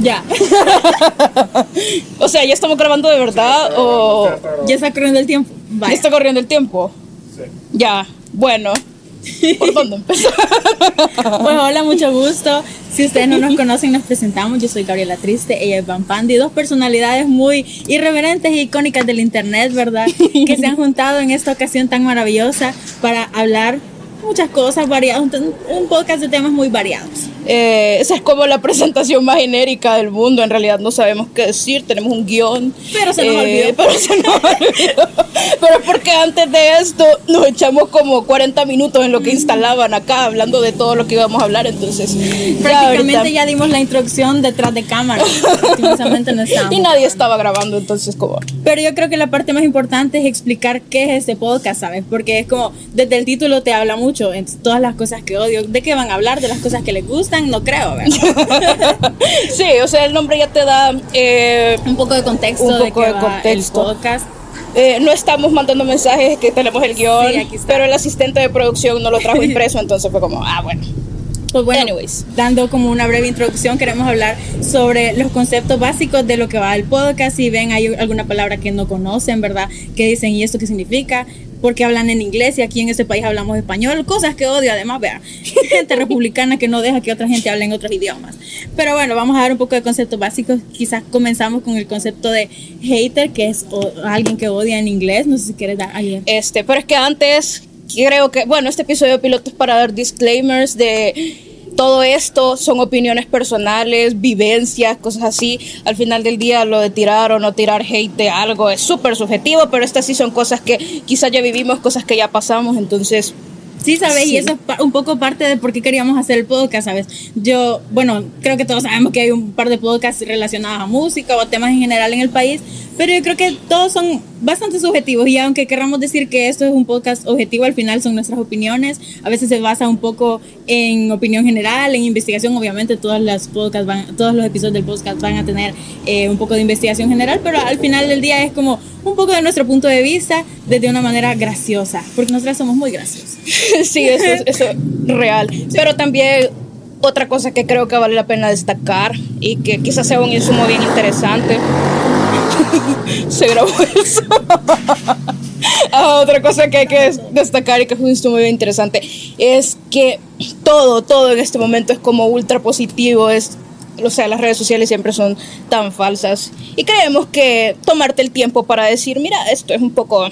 Ya. o sea, ¿ya estamos grabando de verdad o ya está corriendo el tiempo? ya está corriendo el tiempo? Sí. Ya, bueno. ¿Por dónde empezar? Pues hola, mucho gusto. Si ustedes no nos conocen, nos presentamos. Yo soy Gabriela Triste, ella es Van Pandi, dos personalidades muy irreverentes e icónicas del internet, ¿verdad? Que se han juntado en esta ocasión tan maravillosa para hablar muchas cosas variadas, un, un podcast de temas muy variados. Eh, esa es como la presentación más genérica del mundo. En realidad no sabemos qué decir, tenemos un guion. Pero se nos eh, olvidó. Pero se nos olvidó. Pero es porque antes de esto nos echamos como 40 minutos en lo que instalaban acá, hablando de todo lo que íbamos a hablar. Entonces, ya Prácticamente ahorita- ya dimos la introducción detrás de cámara. No. Y nadie estaba grabando, entonces, como. Pero yo creo que la parte más importante es explicar qué es este podcast, ¿sabes? Porque es como, desde el título te habla mucho, en todas las cosas que odio, de qué van a hablar, de las cosas que les gustan, no creo, ¿verdad? Sí, o sea, el nombre ya te da. eh, Un poco de contexto Un de poco qué de va contexto. el podcast. eh, no estamos mandando mensajes que tenemos el guion, Sí, pero el asistente de producción no lo trajo impreso, entonces fue como, ah, bueno. Pues bueno, Anyways. dando como una breve introducción, queremos hablar sobre los conceptos básicos de lo que va el podcast. Si ven hay alguna palabra que no conocen, ¿verdad? Que dicen, ¿y esto qué significa? Porque hablan en inglés y aquí en ese país hablamos español, cosas que odio además, vean, gente republicana que no deja que otra gente hable en otros idiomas. Pero bueno, vamos a dar un poco de conceptos básicos. Quizás comenzamos con el concepto de hater, que es alguien que odia en inglés. No sé si quieres dar alguien. Este, pero es que antes creo que, bueno, este episodio piloto es para dar disclaimers de todo esto son opiniones personales, vivencias, cosas así. Al final del día lo de tirar o no tirar hate de algo es súper subjetivo, pero estas sí son cosas que quizás ya vivimos, cosas que ya pasamos, entonces Sí, ¿sabes? Sí. Y eso es un poco parte de por qué queríamos hacer el podcast, ¿sabes? Yo, bueno, creo que todos sabemos que hay un par de podcasts relacionados a música o a temas en general en el país, pero yo creo que todos son bastante subjetivos y aunque querramos decir que esto es un podcast objetivo, al final son nuestras opiniones. A veces se basa un poco en opinión general, en investigación. Obviamente todos los podcasts van, todos los episodios del podcast van a tener eh, un poco de investigación general, pero al final del día es como un poco de nuestro punto de vista desde una manera graciosa, porque nosotras somos muy graciosas. sí, eso es, eso es real. Pero también otra cosa que creo que vale la pena destacar y que quizás sea un insumo bien interesante. Se grabó eso. Ah, otra cosa que hay que des- destacar y que insumo bien interesante es que todo, todo en este momento es como ultra positivo, es o sea, las redes sociales siempre son tan falsas y creemos que tomarte el tiempo para decir, mira, esto es un poco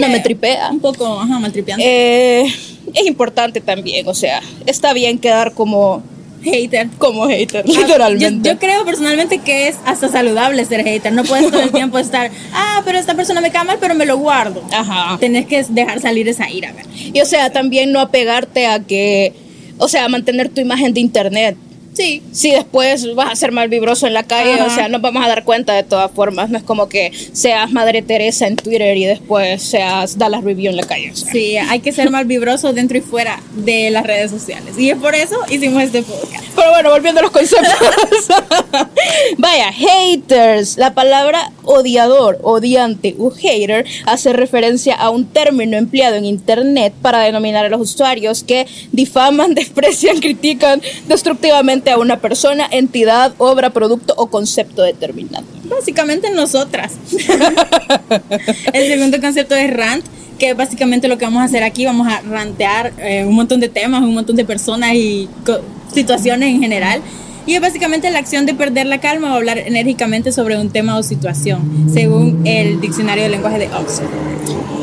no me tripea. Un poco, ajá, maltripeante. Eh, es importante también, o sea, está bien quedar como, hater. como hater, Ah, literalmente. Yo, yo creo personalmente que es hasta saludable ser hater. No puedes todo el tiempo estar, ah, pero esta persona me cae mal, pero me lo guardo. Ajá. Tenés que dejar salir esa ira. ¿verdad? Y o sea, también no apegarte a que, o sea, mantener tu imagen de internet. Sí. Si después vas a ser mal vibroso en la calle, Ajá. o sea, nos vamos a dar cuenta de todas formas. No es como que seas Madre Teresa en Twitter y después seas Dallas Review en la calle. o sea. Sí, hay que ser mal vibroso dentro y fuera de las redes sociales. Y es por eso hicimos este podcast. Pero bueno, volviendo a los conceptos. Vaya, haters. La palabra odiador, odiante o hater hace referencia a un término empleado en internet para denominar a los usuarios que difaman, desprecian, critican destructivamente a una persona, entidad, obra, producto o concepto determinado. Básicamente nosotras. El segundo concepto es rant, que básicamente lo que vamos a hacer aquí, vamos a rantear eh, un montón de temas, un montón de personas y situaciones en general. Y es básicamente la acción de perder la calma o hablar enérgicamente sobre un tema o situación, según el diccionario de lenguaje de Oxford.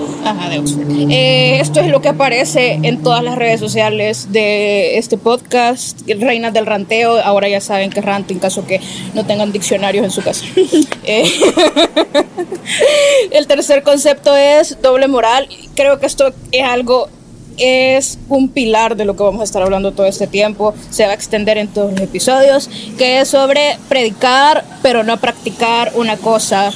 Eh, esto es lo que aparece en todas las redes sociales de este podcast, Reinas del Ranteo. Ahora ya saben que es rant en caso que no tengan diccionarios en su casa. Eh, el tercer concepto es doble moral. Creo que esto es algo, es un pilar de lo que vamos a estar hablando todo este tiempo. Se va a extender en todos los episodios, que es sobre predicar, pero no practicar una cosa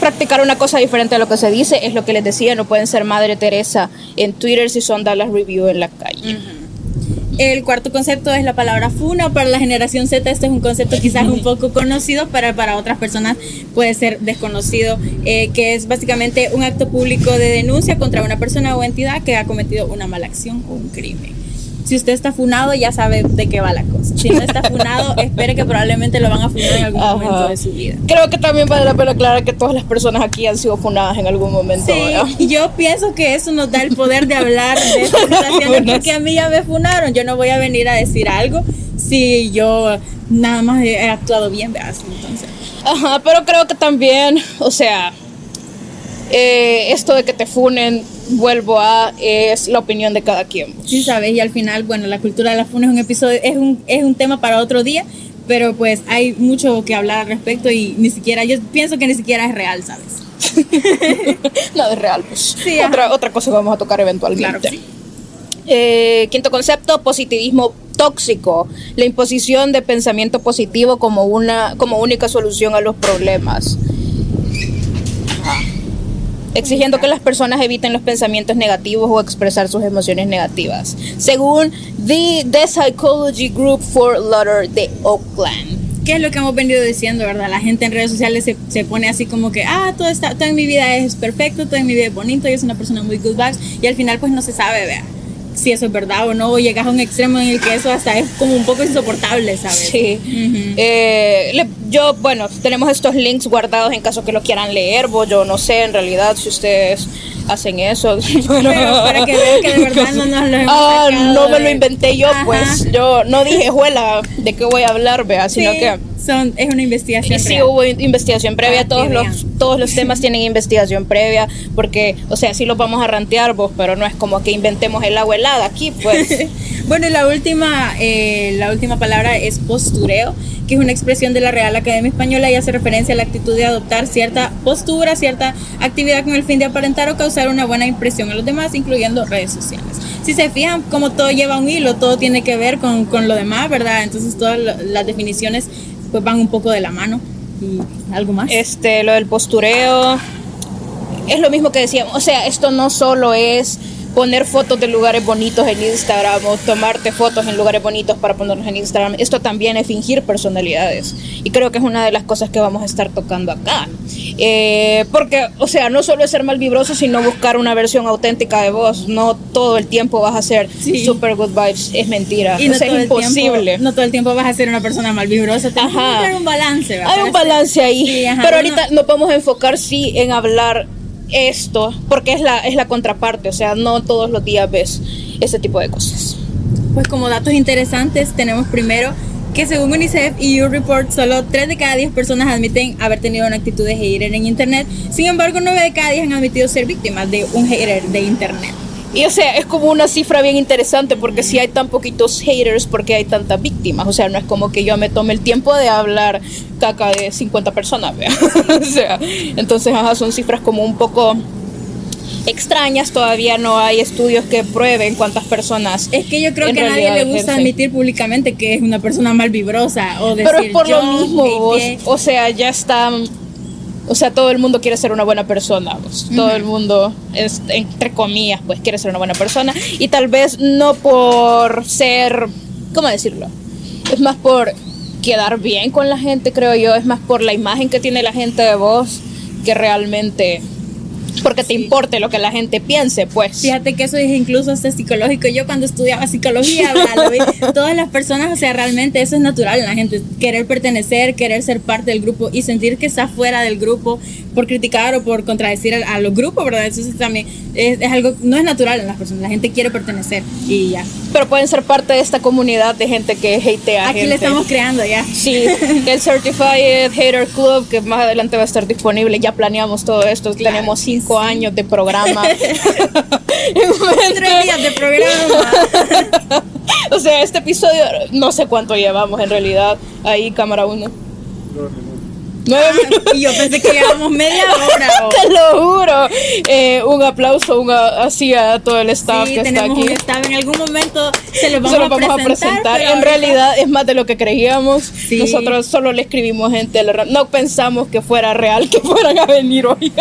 practicar una cosa diferente a lo que se dice, es lo que les decía, no pueden ser Madre Teresa en Twitter si son Dallas Review en la calle. El cuarto concepto es la palabra funa. Para la generación Z este es un concepto quizás un poco conocido, pero para otras personas puede ser desconocido, eh, que es básicamente un acto público de denuncia contra una persona o entidad que ha cometido una mala acción o un crimen. Si usted está funado, ya sabe de qué va la cosa. Si no está funado, espere que probablemente lo van a funar en algún Ajá. momento de su vida. Creo que también vale la pena aclarar que todas las personas aquí han sido funadas en algún momento. ¿verdad? Sí, yo pienso que eso nos da el poder de hablar de situaciones porque a mí ya me funaron. Yo no voy a venir a decir algo si yo nada más he actuado bien, veas. Entonces, Ajá, pero creo que también, o sea, eh, esto de que te funen, vuelvo a, es la opinión de cada quien. sí sabes, y al final, bueno, la cultura de la funa es un episodio, es un, es un tema para otro día, pero pues hay mucho que hablar al respecto y ni siquiera, yo pienso que ni siquiera es real, ¿sabes? Nada es real, pues. Sí, otra, otra cosa que vamos a tocar eventualmente. Claro que sí. Eh, quinto concepto, positivismo tóxico, la imposición de pensamiento positivo como una como única solución a los problemas. Exigiendo que las personas eviten los pensamientos negativos o expresar sus emociones negativas. Según The, The Psychology Group for Lauder de Oakland. ¿Qué es lo que hemos venido diciendo, verdad? La gente en redes sociales se, se pone así como que, ah, todo, está, todo en mi vida es perfecto, todo en mi vida es bonito, yo soy una persona muy good vibes, y al final pues no se sabe, vea, si eso es verdad o no, o llegas a un extremo en el que eso hasta es como un poco insoportable, ¿sabes? Sí. Eh, le- yo, bueno, tenemos estos links guardados en caso que lo quieran leer. vos, Yo no sé en realidad si ustedes hacen eso. Pero para que vean que de verdad no nos lo hemos Ah, no me lo inventé yo, Ajá. pues. Yo no dije, juela, de qué voy a hablar, vea, sino Sí, que. son, es una investigación. Y sí real. hubo in- investigación previa, todos los, todos los temas tienen investigación previa, porque, o sea, sí los vamos a rantear vos, pero no es como que inventemos el agua helada aquí, pues. Bueno, y la última, eh, la última palabra es postureo, que es una expresión de la Real Academia Española y hace referencia a la actitud de adoptar cierta postura, cierta actividad con el fin de aparentar o causar una buena impresión a los demás, incluyendo redes sociales. Si se fijan, como todo lleva un hilo, todo tiene que ver con, con lo demás, ¿verdad? Entonces todas las definiciones pues van un poco de la mano. ¿Y algo más? Este, lo del postureo es lo mismo que decíamos. O sea, esto no solo es poner fotos de lugares bonitos en Instagram o tomarte fotos en lugares bonitos para ponerlos en Instagram. Esto también es fingir personalidades. Y creo que es una de las cosas que vamos a estar tocando acá. Eh, porque, o sea, no solo es ser mal vibroso, sino buscar una versión auténtica de vos. No todo el tiempo vas a ser Sí. super good vibes. Es mentira. Y O sea, es el tiempo- imposible. no todo el tiempo vas a ser una persona mal vibrosa. Ajá. haber un balance, ¿verdad? Hay un balance ahí. Sí, ajá, pero ahorita nos vamos a enfocar sí en hablar esto, porque es la, es la contraparte, o sea, no todos los días ves ese tipo de cosas. Pues como datos interesantes tenemos primero que según UNICEF y U Report solo 3 de cada 10 personas admiten haber tenido una actitud de hater en internet. Sin embargo, 9 de cada 10 han admitido ser víctimas de un hater de internet. Y o sea, es como una cifra bien interesante porque si hay tan poquitos haters, porque hay tantas víctimas? O sea, no es como que yo me tome el tiempo de hablar caca de 50 personas, ¿vea? o sea, entonces, ajá, son cifras como un poco extrañas, todavía no hay estudios que prueben cuántas personas Es que yo creo que a nadie le gusta admitir públicamente que es una persona mal vibrosa o decir Pero es por yo lo mismo, vos. O sea, ya está. O sea, todo el mundo quiere ser una buena persona. vos. Todo el mundo, es, entre comillas, pues quiere ser una buena persona. Y tal vez no por ser. ¿Cómo decirlo? Es más por quedar bien con la gente, creo yo. Es más por la imagen que tiene la gente de vos que realmente. Porque te importe lo que la gente piense, pues. Fíjate que eso es incluso hasta psicológico. Yo cuando estudiaba psicología, todas las personas, o sea, realmente eso es natural en la gente. Querer pertenecer, querer ser parte del grupo y sentir que está fuera del grupo por criticar o por contradecir a, a los grupos, ¿verdad? Eso es también es, es algo, no es natural en las personas. La gente quiere pertenecer y ya pero pueden ser parte de esta comunidad de gente que hate hatea. Aquí gente. le estamos creando ya. Sí, el Certified Hater Club, que más adelante va a estar disponible. Ya planeamos todo esto, tenemos cinco años de programa. Tres días de programa. o sea, este episodio no sé cuánto llevamos en realidad ahí, cámara 1. Ah, y yo pensé que llevamos media hora. Te lo juro. Eh, un aplauso un así a todo el staff que está aquí. En algún momento se los vamos, se vamos a presentar. A presentar. En realidad es más de lo que creíamos. Nosotros solo le escribimos en gente. No pensamos que fuera real que fueran a venir hoy.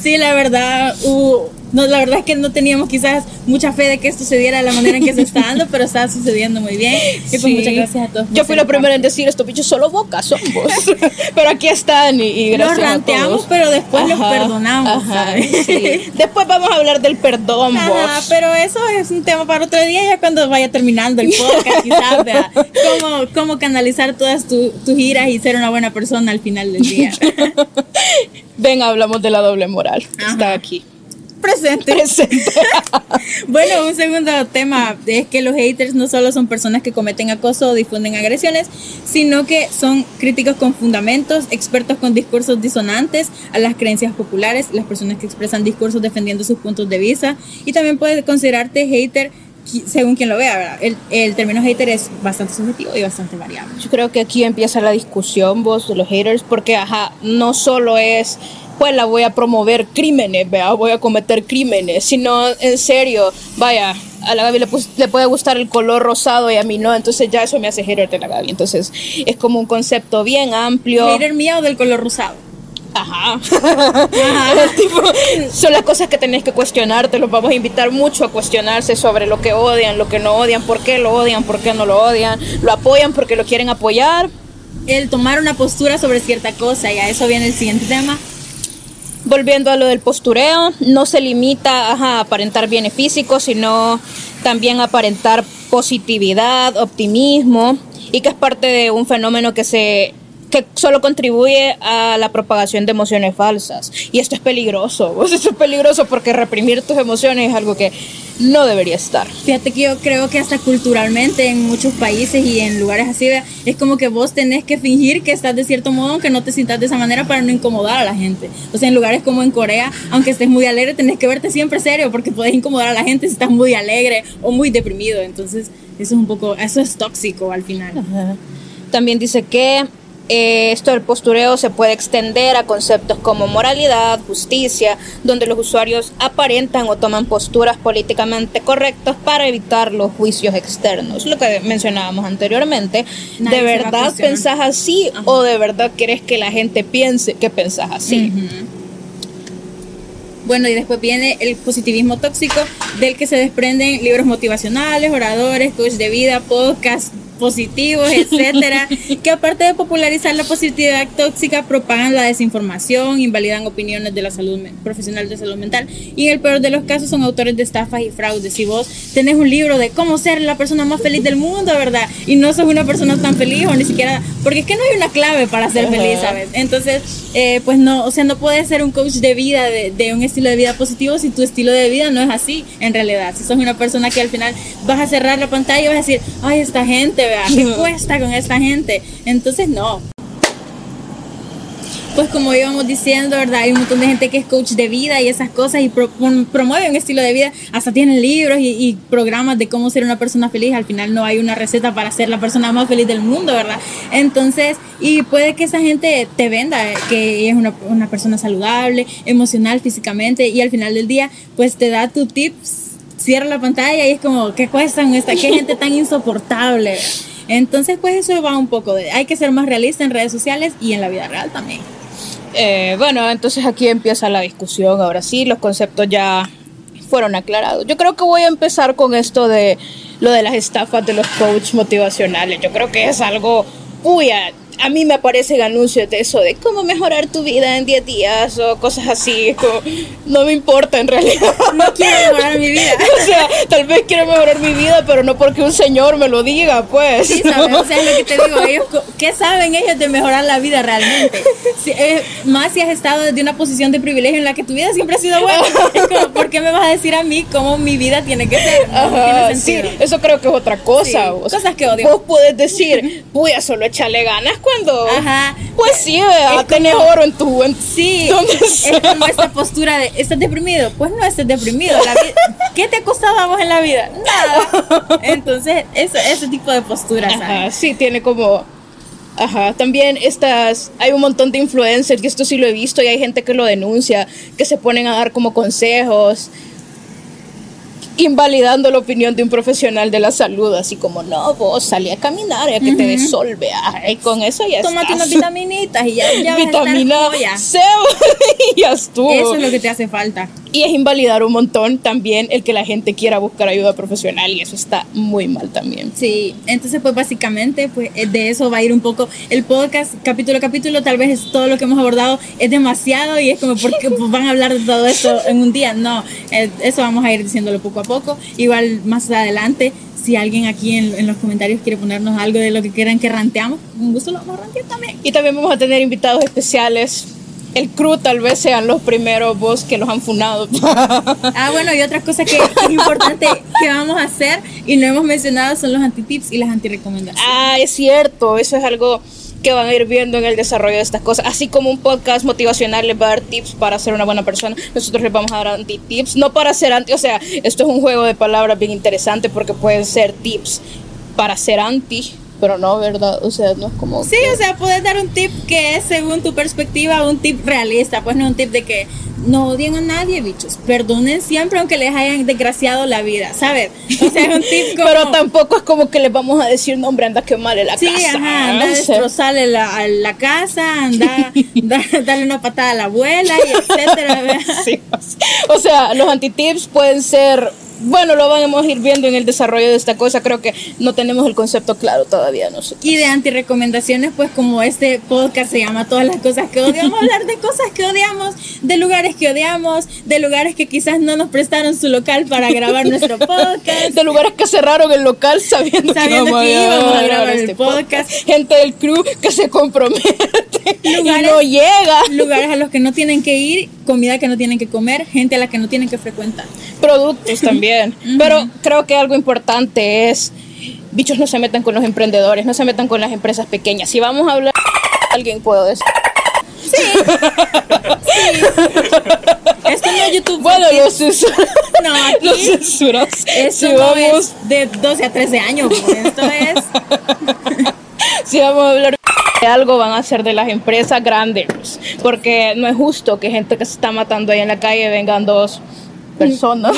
sí, la verdad, hubo no, la verdad es que no teníamos quizás mucha fe de que esto se diera de la manera en que se está dando, pero está sucediendo muy bien. Y pues muchas gracias a todos. Yo fui la primera en decir, estos bichos solo boca son vos. pero aquí están y, y gracias Los ranteamos, pero después los perdonamos, ¿sabes? Después vamos a hablar del perdón, vos. pero eso es un tema para otro día, ya cuando vaya terminando el podcast, quizás, ¿verdad? Cómo, cómo canalizar todas tus giras y ser una buena persona al final del día. Ven, hablamos de la doble moral. Está aquí presente. bueno, un segundo tema es que los haters no solo son personas que cometen acoso o difunden agresiones, sino que son críticos con fundamentos, expertos con discursos disonantes a las creencias populares, las personas que expresan discursos defendiendo sus puntos de vista y también puede considerarte hater según quien lo vea, El, el, término hater es bastante subjetivo y bastante variable. Yo creo que aquí empieza la discusión, vos, de los haters, porque, ajá, no solo es pues la voy a promover crímenes, vea, voy a cometer crímenes, sino en serio, vaya, a la Gaby le, puede gustar el color rosado y a mí no, entonces ya eso me hace hater de la Gaby, entonces es como un concepto bien amplio. ¿Hater mío del color rosado? Ajá. son las cosas que tenés que cuestionarte. Los vamos a invitar mucho a cuestionarse sobre lo que odian, lo que no odian, por qué lo odian, por qué no lo odian. Lo apoyan porque lo quieren apoyar. El tomar una postura sobre cierta cosa, y a eso viene el siguiente tema volviendo a lo del postureo, no se limita a aparentar bienes físicos, sino también aparentar positividad, optimismo, y que es parte de un fenómeno que se que solo contribuye a la propagación de emociones falsas. Y esto es peligroso, esto es peligroso porque reprimir tus emociones es algo que no debería estar. Fíjate que yo creo que hasta culturalmente en muchos países y en lugares así, es como que vos tenés que fingir que estás de cierto modo, aunque no te sientas de esa manera para no incomodar a la gente. O sea, en lugares como en Corea, aunque estés muy alegre, tenés que verte siempre serio porque puedes incomodar a la gente si estás muy alegre o muy deprimido. Entonces, eso es un poco, eso es tóxico al final. También dice que eh, esto del postureo se puede extender a conceptos como moralidad, justicia, donde los usuarios aparentan o toman posturas políticamente correctas para evitar los juicios externos, lo que mencionábamos anteriormente. ¿De verdad pensás así o de verdad quieres que la gente piense que pensás así? Bueno, y después viene el positivismo tóxico, del que se desprenden libros motivacionales, oradores, coach de vida, podcast, positivos, etcétera, que aparte de popularizar la positividad tóxica, propagan la desinformación, invalidan opiniones de la salud profesional de salud mental y en el peor de los casos son autores de estafas y fraudes. Si vos tenés un libro de cómo ser la persona más feliz del mundo, ¿verdad? Y no sos una persona tan feliz o ni siquiera, porque es que no hay una clave para ser feliz, ¿sabes? Entonces, eh, pues no, o sea, no puedes ser un coach de vida, de, de un estilo de vida positivo si tu estilo de vida no es así, en realidad. Si sos una persona que al final vas a cerrar la pantalla y vas a decir, ay, esta gente, ¿qué cuesta con esta gente? Entonces, no. Pues como íbamos diciendo, ¿verdad? Hay un montón de gente que es coach de vida y esas cosas y promueve un estilo de vida, hasta tienen libros y, programas de cómo ser una persona feliz. Al final no hay una receta para ser la persona más feliz del mundo, ¿verdad? Entonces, y puede que esa gente te venda que es una, una persona saludable, emocional, físicamente y al final del día, pues te da tu tips cierra la pantalla y es como, ¿qué cuestan esta? ¿Qué gente tan insoportable? Entonces, pues eso va un poco de, hay que ser más realista en redes sociales y en la vida real también. Eh, bueno, entonces aquí empieza la discusión, ahora sí, los conceptos ya fueron aclarados. Yo creo que voy a empezar con esto de lo de las estafas de los coach motivacionales. Yo creo que es algo, uy, a mí me aparecen anuncios de eso, de cómo mejorar tu vida en 10 días o cosas así. no me importa en realidad. No quiero mejorar mi vida. o sea, tal vez quiero mejorar mi vida, pero no porque un señor me lo diga, pues. Sí, ¿sabes? O sea, es lo que te digo. Ellos, ¿Qué saben ellos de mejorar la vida realmente? Eh, más si has estado desde una posición de privilegio en la que tu vida siempre ha sido buena. ¿por qué me vas a decir a mí cómo mi vida tiene que ser? No sí, eso creo que es otra cosa. cosas que odio. Vos puedes decir, voy a solo echarle ganas cuando. Ajá. Pues sí, vea, tenés oro en tu. En, sí, es como esta postura de, ¿estás deprimido? Pues no estás deprimido. ¿Qué te ha costado a vos en la vida? Nada. Entonces, eso, ese tipo de posturas. Ajá, sí, tiene como. Ajá, también estas, hay un montón de influencers, y esto sí lo he visto, y hay gente que lo denuncia, que se ponen a dar como consejos invalidando la opinión de un profesional de la salud, así como, no, vos salí a caminar y a que te desolve, y con eso ya Tómate unas vitaminitas y ya, ya Vitamina C y ya estuvo. Eso es lo que te hace falta. Y es invalidar un montón también el que la gente quiera buscar ayuda profesional y eso está muy mal también. Sí, entonces pues básicamente pues eh, de eso va a ir un poco el podcast capítulo a capítulo, tal vez es todo lo que hemos abordado es demasiado y es como porque pues, van a hablar de todo esto en un día, no, eh, eso vamos a ir diciéndolo poco a poco, igual más adelante si alguien aquí en, en, los comentarios quiere ponernos algo de lo que quieran que ranteamos, un gusto lo vamos a rantear también. Y también vamos a tener invitados especiales el crew tal vez sean los primeros vos que los han funado. ah, bueno, y otra cosa que, es importante que vamos a hacer y no hemos mencionado son los antitips y las antirecomendaciones. Ah, es cierto, eso es algo que van a ir viendo en el desarrollo de estas cosas. Así como un podcast motivacional les va a dar tips para ser una buena persona, nosotros les vamos a dar anti-tips, no para ser anti, o sea, esto es un juego de palabras bien interesante porque pueden ser tips para ser anti pero no, ¿verdad? O sea, no es como... Sí, o sea, puedes dar un tip que es según tu perspectiva un tip realista, pues no un tip de que no odien a nadie, bichos, perdonen siempre aunque les hayan desgraciado la vida, ¿sabes? O sea, es un tip como... pero tampoco es como que les vamos a decir, no, hombre, anda quemarle la sí, casa. Sí, ajá, anda a destrozarle la, la casa, anda darle una patada a la abuela y etcétera. sí, o sea, los antitips pueden ser bueno, lo vamos a ir viendo en el desarrollo de esta cosa. Creo que no tenemos el concepto claro todavía nosotros. Y de antirecomendaciones, pues como este podcast se llama Todas las cosas que odiamos, hablar de cosas que odiamos, de lugares que odiamos, de lugares que quizás no nos prestaron su local para grabar nuestro podcast. De lugares que cerraron el local sabiendo, que, íbamos a, grabar, este podcast. Gente del crew que se compromete y no llega. Lugares a los que no tienen que ir, comida que no tienen que comer, gente a la que no tienen que frecuentar. Productos también. Pero creo que algo importante es, bichos no se metan con los emprendedores, no se metan con las empresas pequeñas. Si vamos a hablar, alguien puede decir. Sí. sí. Esto no es YouTube. Bueno, lo censuras. No, aquí. Lo censuras. Esto si vamos... de 12 a 13 años. Pues. Esto es. si vamos a hablar de algo, van a ser de las empresas grandes. Porque no es justo que gente que se está matando ahí en la calle vengan dos personas.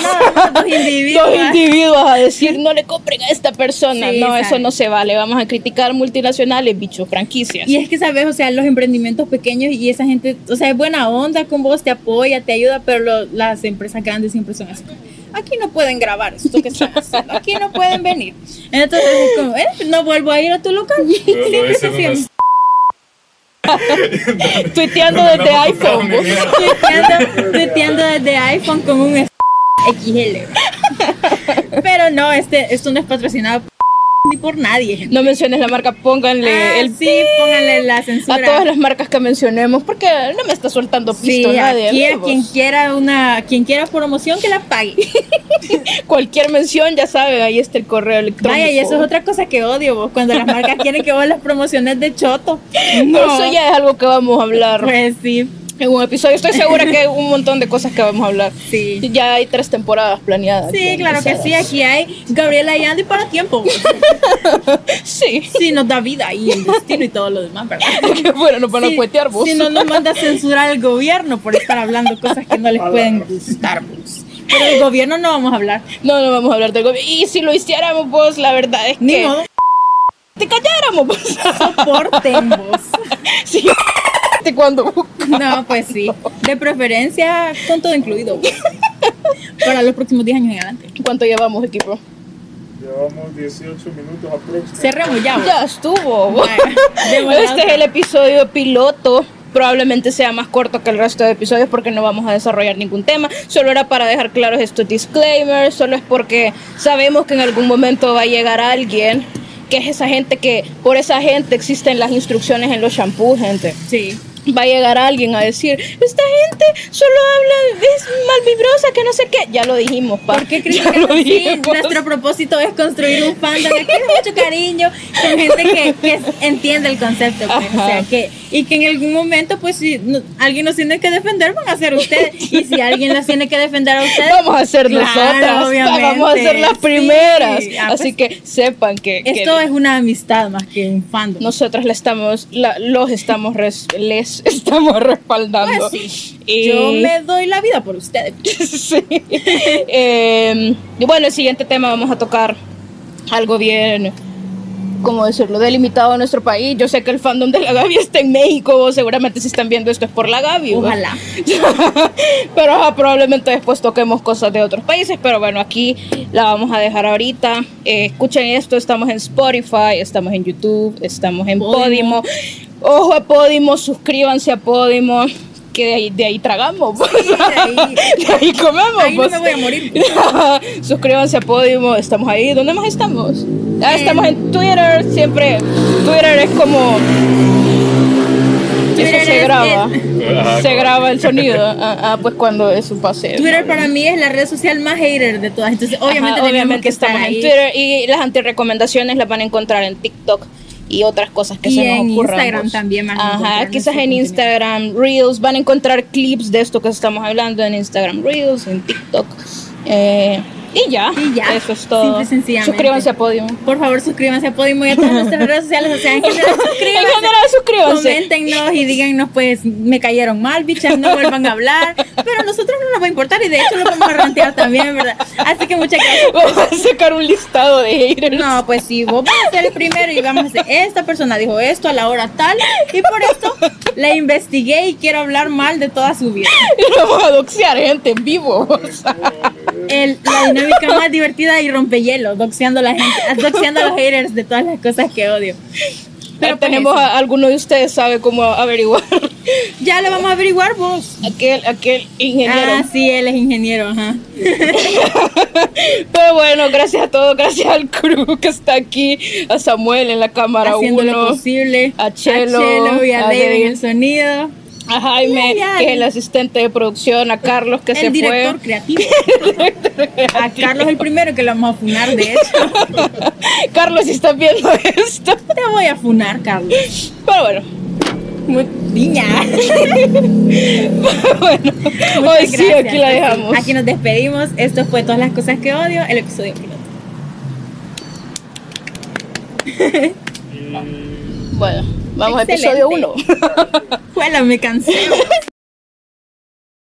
dos individuos. dos individuos a decir no le compren a esta persona. no, eso no se vale. Vamos a criticar multinacionales, bichos, franquicias. Y es que sabes, o sea, los emprendimientos pequeños y esa gente, o sea, es buena onda con vos, te apoya, te ayuda, pero las empresas grandes siempre son así. Aquí no pueden grabar esto que están haciendo, aquí no pueden venir. Entonces es como, eh, no vuelvo a ir a tu local. Tuiteando desde iPhone. tuiteando, tuiteando desde iPhone con un XL. Pero no, este, esto no es patrocinado ni por nadie. No menciones la marca, pónganle ah, el sí, pónganle la censura. A todas las marcas que mencionemos, porque no me está soltando pisto sí, nadie. Aquí a quien quiera una, quien quiera promoción que la pague. Cualquier mención, ya sabe, ahí está el correo electrónico. Vaya, y eso es otra cosa que odio vos, cuando las marcas quieren que vos las promociones de choto. No. Eso ya es algo que vamos a hablar. Pues sí en un episodio. Estoy segura que hay un montón de cosas que vamos a hablar. Sí. Ya hay tres temporadas planeadas. Sí, claro que sí. Aquí hay Gabriela y Andy para tiempo. sí. Sí, nos da vida y el destino y todo lo demás, ¿verdad? bueno, nos van a cuetear vos. Si no nos manda a censurar el gobierno por estar hablando cosas que no les pueden gustar vos. Pero del gobierno no vamos a hablar. No, no vamos a hablar del gobierno. Y si lo hiciéramos vos, la verdad es Ni que... Modo. Te calláramos vos. Soporten vos. Sí cuando No, pues sí. De preferencia con todo incluido. Para los próximos 10 años en adelante. ¿Cuánto llevamos, equipo? Llevamos 18 minutos aproximadamente. Cerremos ya. Ya estuvo. este es el episodio piloto. Probablemente sea más corto que el resto de episodios porque no vamos a desarrollar ningún tema. Solo era para dejar claros estos disclaimers. Solo es porque sabemos que en algún momento va a llegar alguien que es esa gente que por esa gente existen las instrucciones en los shampoos, gente. Sí va a llegar alguien a decir, esta gente solo habla, es malvibrosa, que no sé qué. Ya lo dijimos, pa. ¿Por qué crees que Nuestro propósito es construir un fandom que tiene mucho cariño, con gente que, entiende el concepto. Pues, o sea, que, y que en algún momento, pues, si alguien nos tiene que defender, van a ser ustedes. Y si alguien las tiene que defender a ustedes, vamos a ser nosotras. Vamos a ser las primeras. Ah, Así pues, que sepan que. Esto es una amistad más que un fandom. Nosotras le estamos, los estamos, les estamos respaldando. Pues Yo me doy la vida por ustedes. sí. Em, y bueno, el siguiente tema vamos a tocar algo bien ¿cómo decirlo?, delimitado a nuestro país. Yo sé que el fandom de la Gaby está en México, seguramente si están viendo esto es por la Gaby. Ojalá. pero ajá, probablemente después toquemos cosas de otros países, pero bueno, aquí la vamos a dejar ahorita. Eh, escuchen esto, estamos en Spotify, estamos en YouTube, estamos en Podimo. Podimo. Ojo a Podimo, suscríbanse a Podimo. Que de ahí, de ahí tragamos, pues. ahí- de ahí comemos. Ahí no pues. me voy a morir. Suscríbanse a Podimo, estamos ahí. ¿Dónde más estamos? Ah, En- estamos en Twitter, siempre. Twitter es como. Twitter eso se graba. Ajá, se graba el sonido. Ah, ah, pues cuando eso pase. Twitter para mí es la red social más hater de todas. Entonces, obviamente, Ajá, obviamente que estamos ahí. en Twitter y las antirecomendaciones las van a encontrar en TikTok y otras cosas que Y se nos en ocurran. Instagram pues. también van a Ajá, quizás en contenido. Instagram Reels van a encontrar clips de esto que estamos hablando en Instagram Reels, en TikTok. eh, y ya, Y ya, eso es todo. simple y sencillamente. Suscríbanse a Podium. Por favor, suscríbanse a Podimo y a todas nuestras redes sociales. O sea, en general, En suscríbanse. general, suscríbanse. Coméntenos y díganos, pues, me cayeron mal, bichas, no vuelvan a hablar. Pero a nosotros no nos va a importar y de hecho lo vamos a rantear también, ¿verdad? Así que muchas gracias. Vamos a sacar un listado de haters. No, pues sí, vos vas a ser el primero y vamos a hacer, esta persona dijo esto a la hora tal y por esto la investigué y quiero hablar mal de toda su vida. Y vamos a doxear gente en vivo. o sea. El- la dinámica más divertida y rompehielo, doxeando a la gente, doxeando a los haters de todas las cosas que odio. Pero pues tenemos a alguno de ustedes sabe cómo averiguar Ya lo vamos a averiguar vos. aquel aquel ingeniero. Ah, sí, él es ingeniero, ajá. Pero bueno, gracias a todos, gracias al crew que está aquí, a Samuel en la cámara Haciendo lo 1, posible. a Chelo, Chelo y a, a en Dave. el sonido. A Jaime, que es el asistente de producción, a Carlos que se el director fue. creativo. a Carlos el primero que lo vamos a funar, de hecho. Carlos, si estás viendo esto. Te voy a funar, Carlos. Pero bueno, Muy niña. bueno, Muchas hoy sí, aquí la dejamos. Aquí nos despedimos. Esto fue todas las cosas que odio, el episodio piloto. Bueno, vamos a episodio 1. Juela, me cansé.